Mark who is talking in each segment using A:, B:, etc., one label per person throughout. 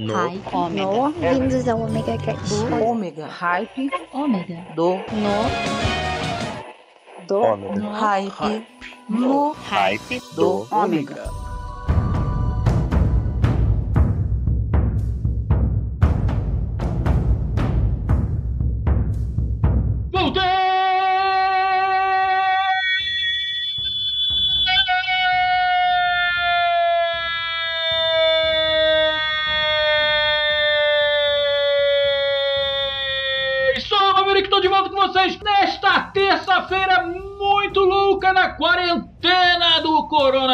A: No.
B: Hype.
C: Ômega.
D: No, vindos ao Omega Cast.
E: Ômega. Hype.
B: Ômega.
E: Do.
D: No,
E: Do.
A: Ômega.
E: Hype. No.
A: Hype
E: Do.
A: do
E: Ômega.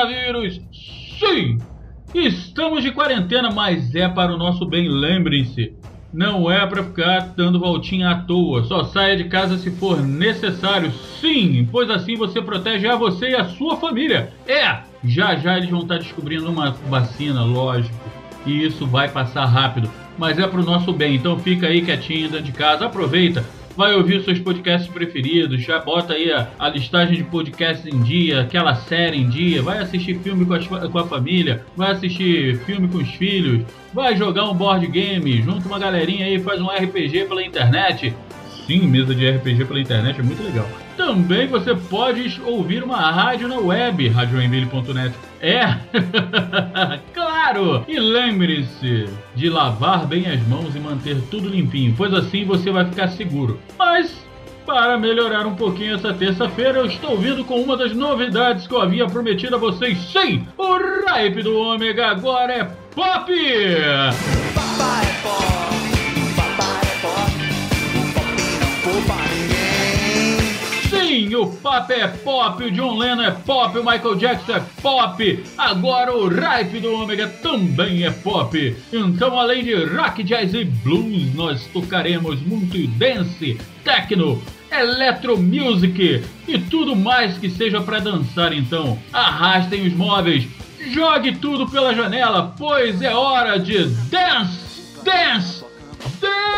F: Coronavírus. Sim, estamos de quarentena, mas é para o nosso bem, lembrem-se. Não é para ficar dando voltinha à toa, só saia de casa se for necessário. Sim, pois assim você protege a você e a sua família. É, já já eles vão estar descobrindo uma vacina, lógico e isso vai passar rápido. Mas é pro nosso bem, então fica aí quietinho dentro de casa, aproveita, vai ouvir seus podcasts preferidos, já bota aí a, a listagem de podcasts em dia, aquela série em dia, vai assistir filme com, fa- com a família, vai assistir filme com os filhos, vai jogar um board game, junta uma galerinha aí, faz um RPG pela internet. Sim, mesa de RPG pela internet é muito legal. Também você pode ouvir uma rádio na web, radioenville.net. É, claro! E lembre-se de lavar bem as mãos e manter tudo limpinho, pois assim você vai ficar seguro. Mas para melhorar um pouquinho essa terça-feira, eu estou vindo com uma das novidades que eu havia prometido a vocês. Sim, o Ripe do Ômega agora é pop! Sim, o Pop é pop, o John Lennon é pop, o Michael Jackson é pop. Agora o Ripe do Ômega também é pop. Então, além de rock, jazz e blues, nós tocaremos muito dance, techno, electro music e tudo mais que seja para dançar. Então, arrastem os móveis, jogue tudo pela janela, pois é hora de dance, dance, dance.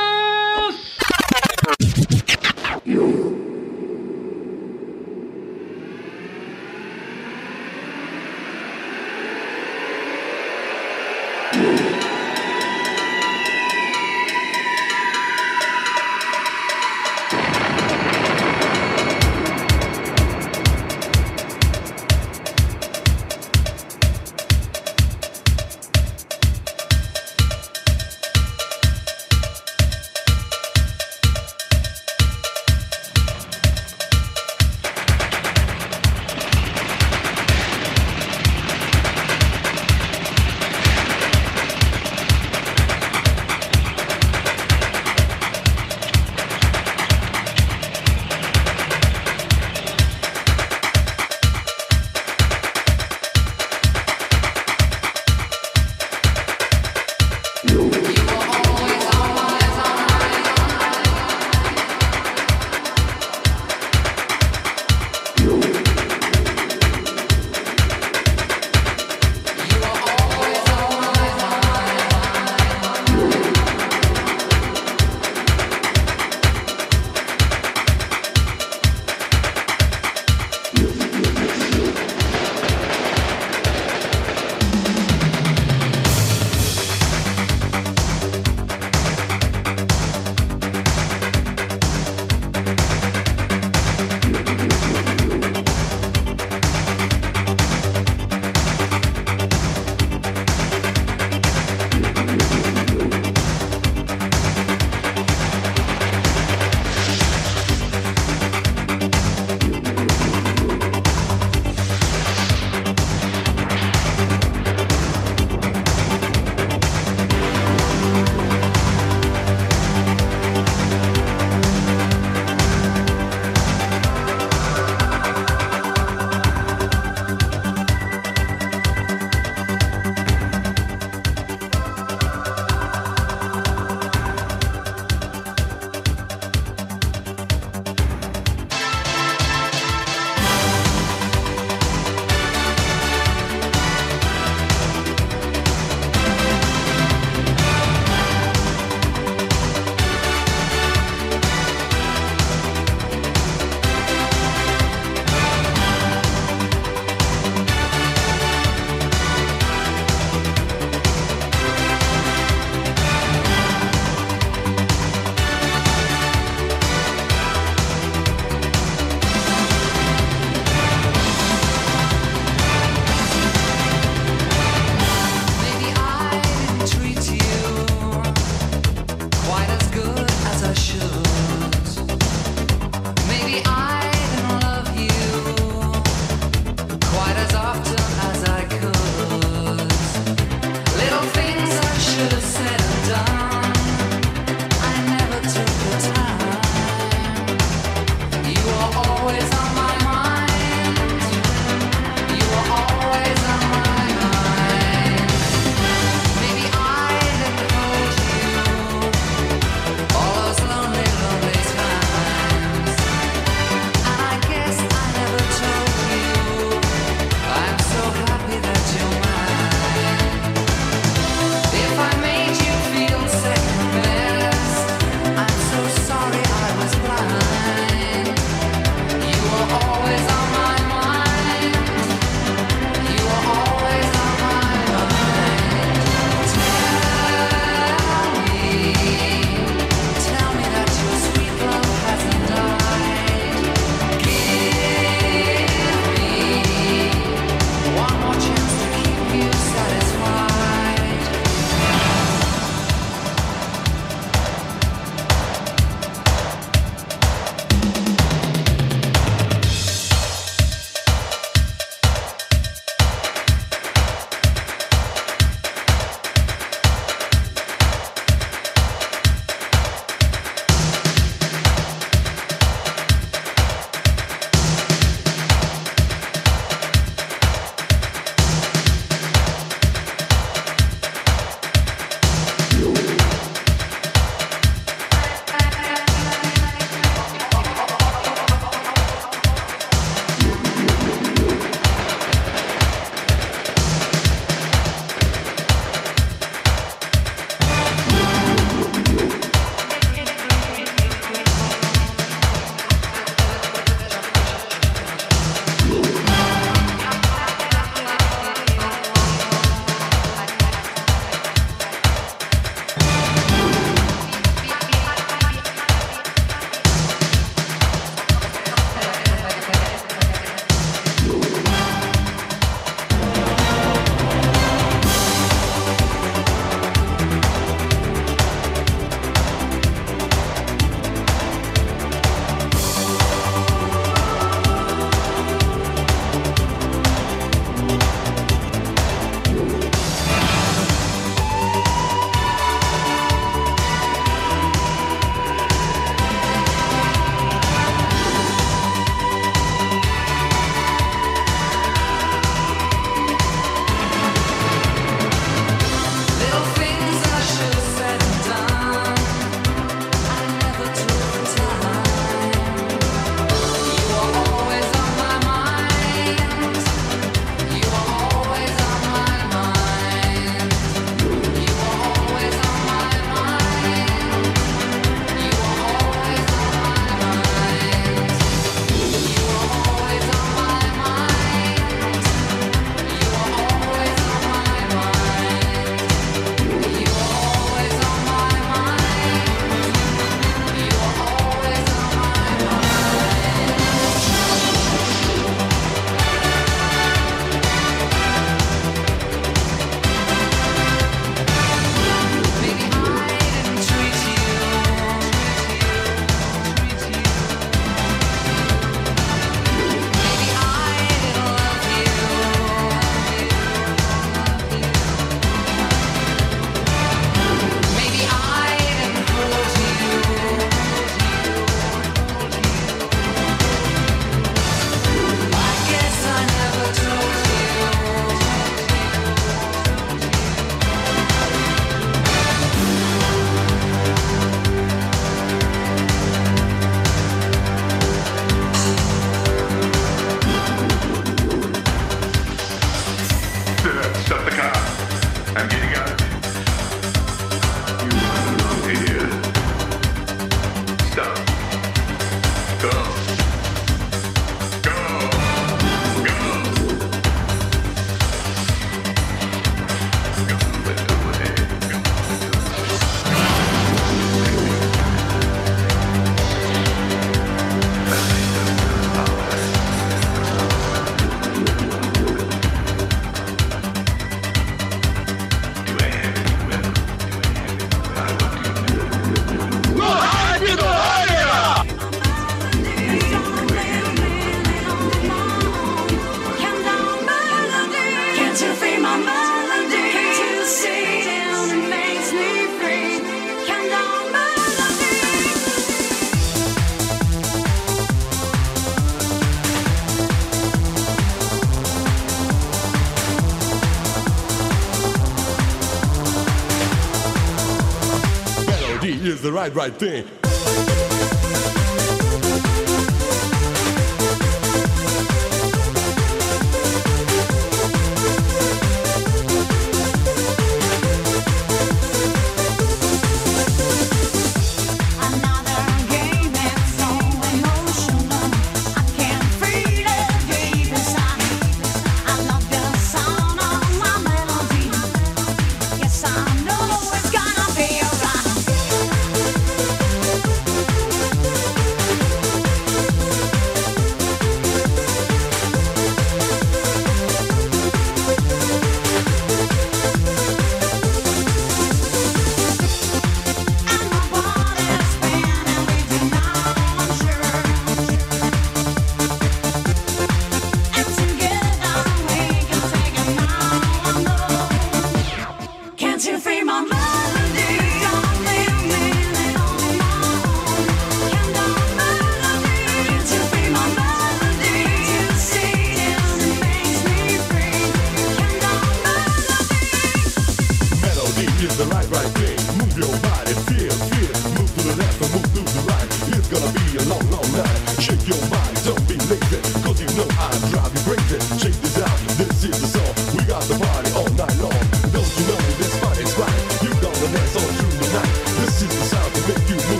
A: Right, thing.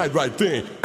A: Right, right thing.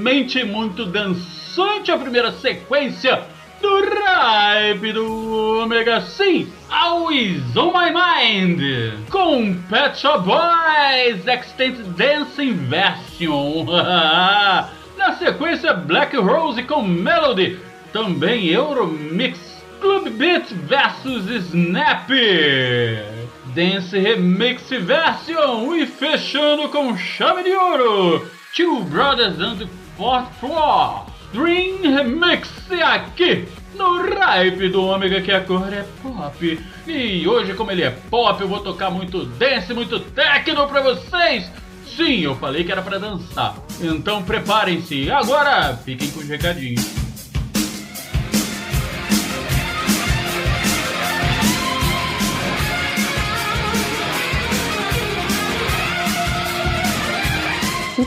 F: Decentemente muito dançante, a primeira sequência do Ripe do Omega Sim, Always on My Mind, com Pet Shop Boys Extended Dancing Version. Na sequência, Black Rose com Melody, também Euromix, Club Beat vs Snap. Dance Remix Version e fechando com chave de ouro, Two Brothers and Fourth Floor, Dream Remix aqui no Ripe do Ômega que a cor é pop. E hoje como ele é pop eu vou tocar muito dance, muito techno pra vocês. Sim, eu falei que era pra dançar. Então preparem-se. Agora fiquem com os recadinhos.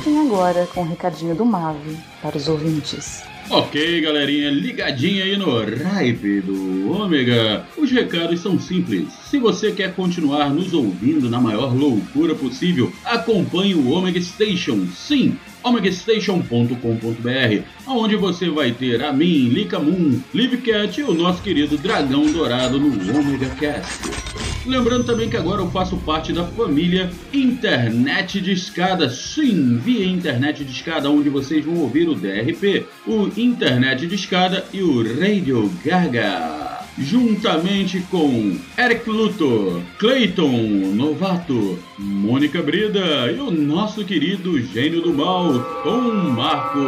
E: Fiquem agora com o recadinho do Mave para os ouvintes.
F: Ok, galerinha, ligadinha aí no Ripe do Ômega. Os recados são simples. Se você quer continuar nos ouvindo na maior loucura possível, acompanhe o Omega Station. Sim, omegastation.com.br, onde você vai ter a mim, Lika Moon, Livcat e o nosso querido Dragão Dourado no Omega Cast. Lembrando também que agora eu faço parte da família Internet de Escada. Sim, via Internet de Escada, onde vocês vão ouvir o DRP, o Internet de Escada e o Radio Gaga. Juntamente com Eric Luthor, Clayton Novato, Mônica Brida e o nosso querido gênio do mal, Tom Marco.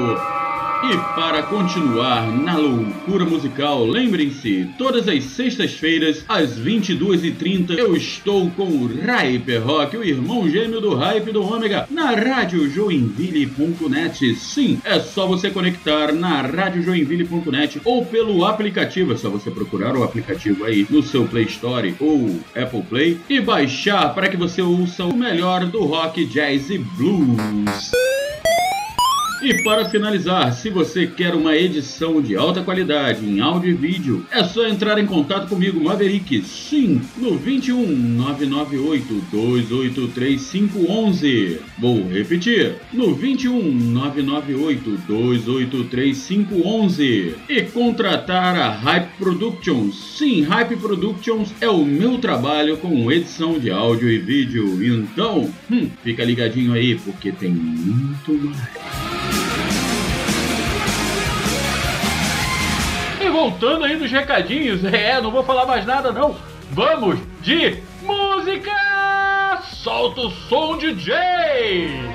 F: E para continuar na loucura musical, lembrem-se, todas as sextas-feiras, às 22h30, eu estou com o Hyper Rock, o irmão gêmeo do Hype do Ômega, na Rádio Joinville.net. Sim, é só você conectar na Rádio Joinville.net ou pelo aplicativo, é só você procurar o aplicativo aí no seu Play Store ou Apple Play e baixar para que você ouça o melhor do rock, jazz e blues. E para finalizar, se você quer uma edição de alta qualidade em áudio e vídeo, é só entrar em contato comigo, Maverick, sim, no 21 998 283 511. Vou repetir, no 21 998 283 511. E contratar a Hype Productions. Sim, Hype Productions é o meu trabalho com edição de áudio e vídeo. Então, hum, fica ligadinho aí porque tem muito mais. Voltando aí nos recadinhos, é, não vou falar mais nada não. Vamos de música! Solta o som, DJ!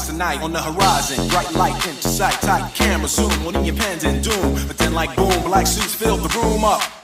G: Deeps of the darkest of night on the horizon, bright light into sight, tight camera zoom your the impending doom. But then, like boom, black suits fill the room up.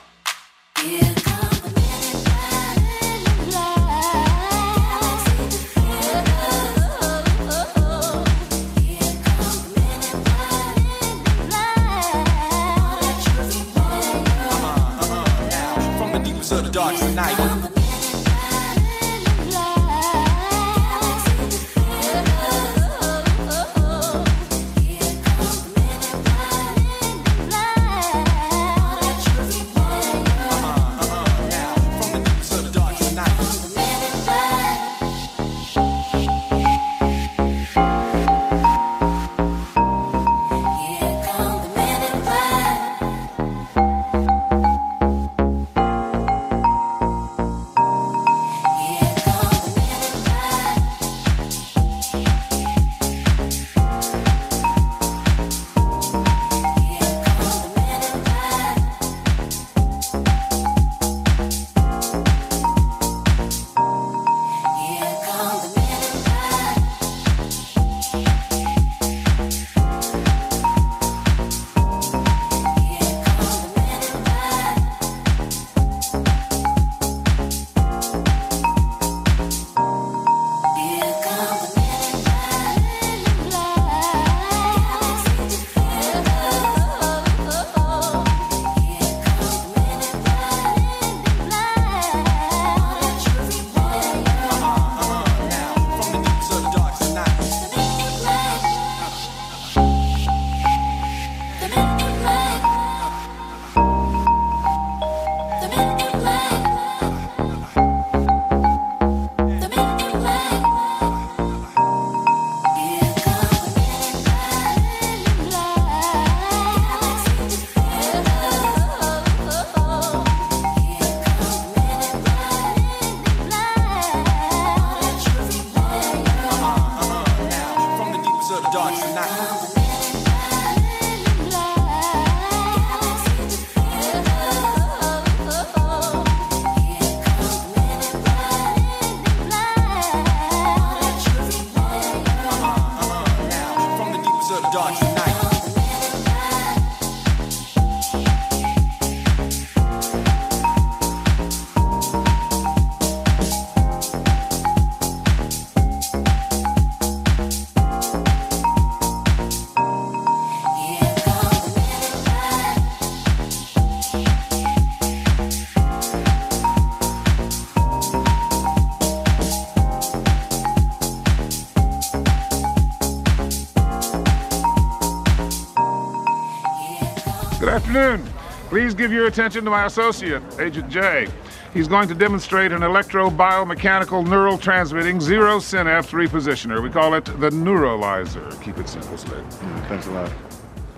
H: Give your attention to my associate, Agent J. He's going to demonstrate an electro-biomechanical neural transmitting zero synapse repositioner. We call it the neuralizer. Keep it simple, Slick.
I: Thanks a lot.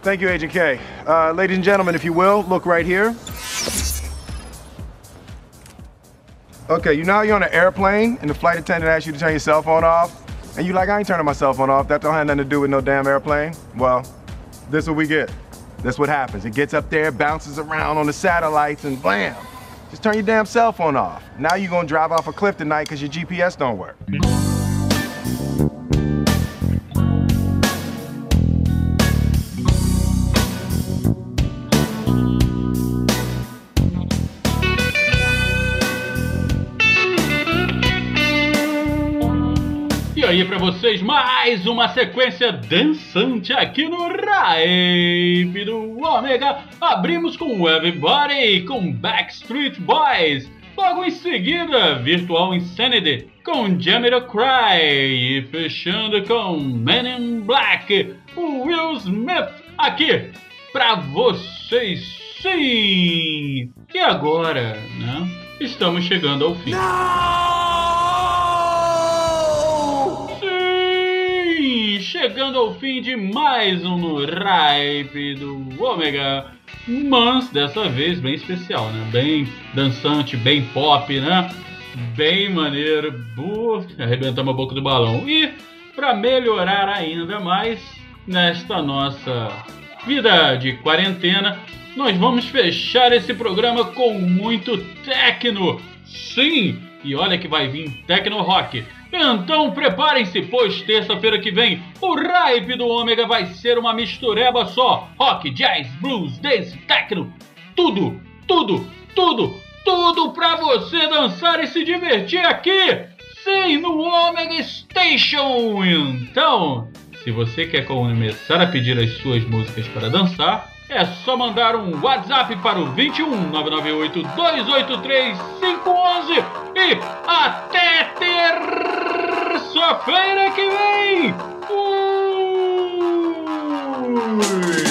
I: Thank you, Agent K. Uh, ladies and gentlemen, if you will, look right here. Okay, you know you're on an airplane and the flight attendant asks you to turn your cell phone off? And you're like, I ain't turning my cell phone off. That don't have nothing to do with no damn airplane. Well, this is what we get. That's what happens. It gets up there, bounces around on the satellites, and blam! Just turn your damn cell phone off. Now you're gonna drive off a cliff tonight because your GPS don't work.
F: Vocês mais uma sequência dançante aqui no Raipe do Ômega. Abrimos com Everybody com Backstreet Boys. Logo em seguida, Virtual Insanity com Jamiroquai. E fechando com Men in Black, o Will Smith aqui pra vocês sim. E agora, né? Estamos chegando ao fim. Chegando ao fim de mais um no Ripe do Ômega. Mas dessa vez bem especial, né? Bem dançante, bem pop, né? Bem maneiro. Bu, arrebentamos a boca do balão. E para melhorar ainda mais nesta nossa vida de quarentena, nós vamos fechar esse programa com muito techno. Sim, e olha que vai vir techno rock. Então preparem-se, pois terça-feira que vem o Ripe do Ômega vai ser uma mistureba só. Rock, jazz, blues, dance, techno, tudo, tudo, tudo, tudo pra você dançar e se divertir aqui. Sim, no Omega Station. Então, se você quer começar a pedir as suas músicas para dançar, é só mandar um WhatsApp para o 21 998 283 511 e até terça-feira que vem! Fui!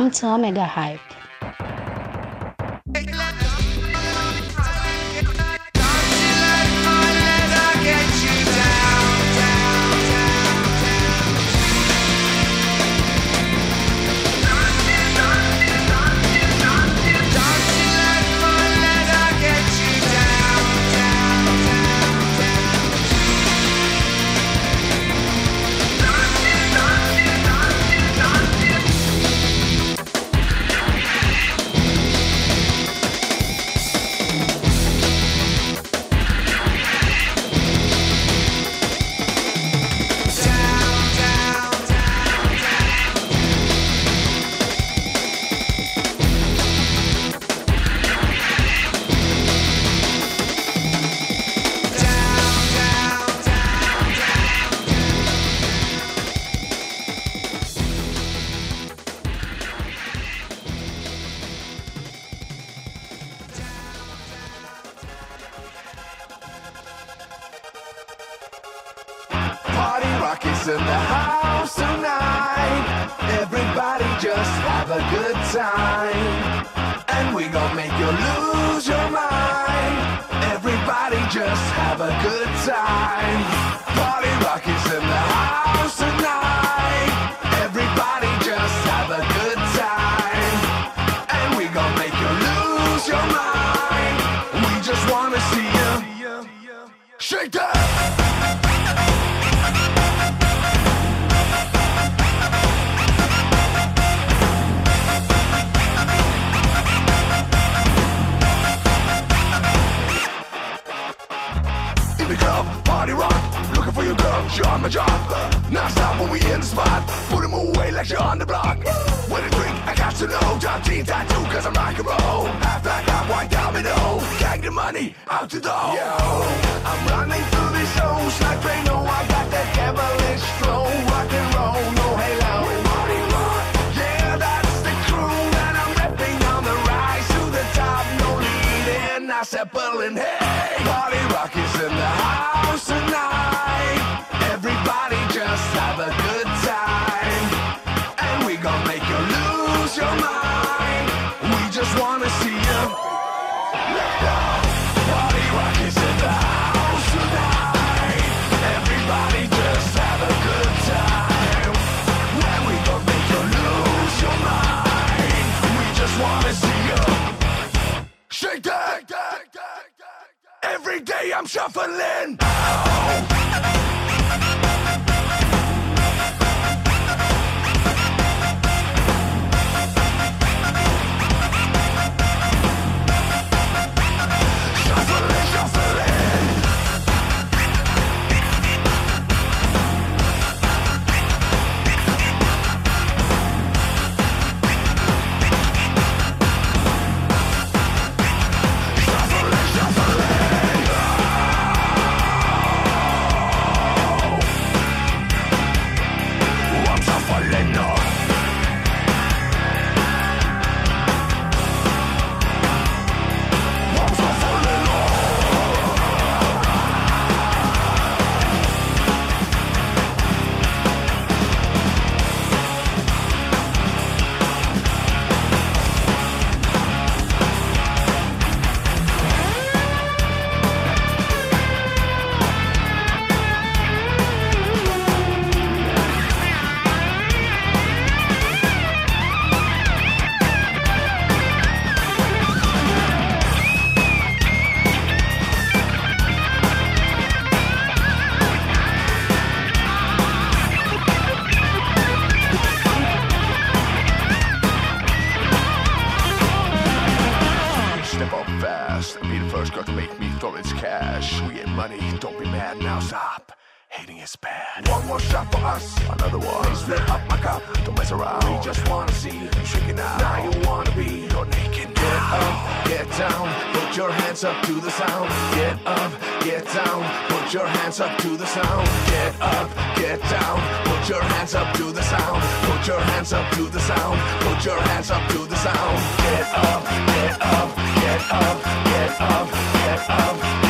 J: Come to Omega Hype.
K: glass and hey, party rock is in the house tonight. Every I'm shuffling. this bad. One more shot for us, another one. Please fill up my cup, don't mess around. We just wanna see you shaking out. Now you wanna be, your naked. Now. Get up, get down, put your hands up to the sound. Get up, get down, put your hands up to the sound. Get up, get down, put your hands up to the sound. Put your hands up to the sound. Put your hands up to the sound. Get up, get up, get up, get up, get up. Get up.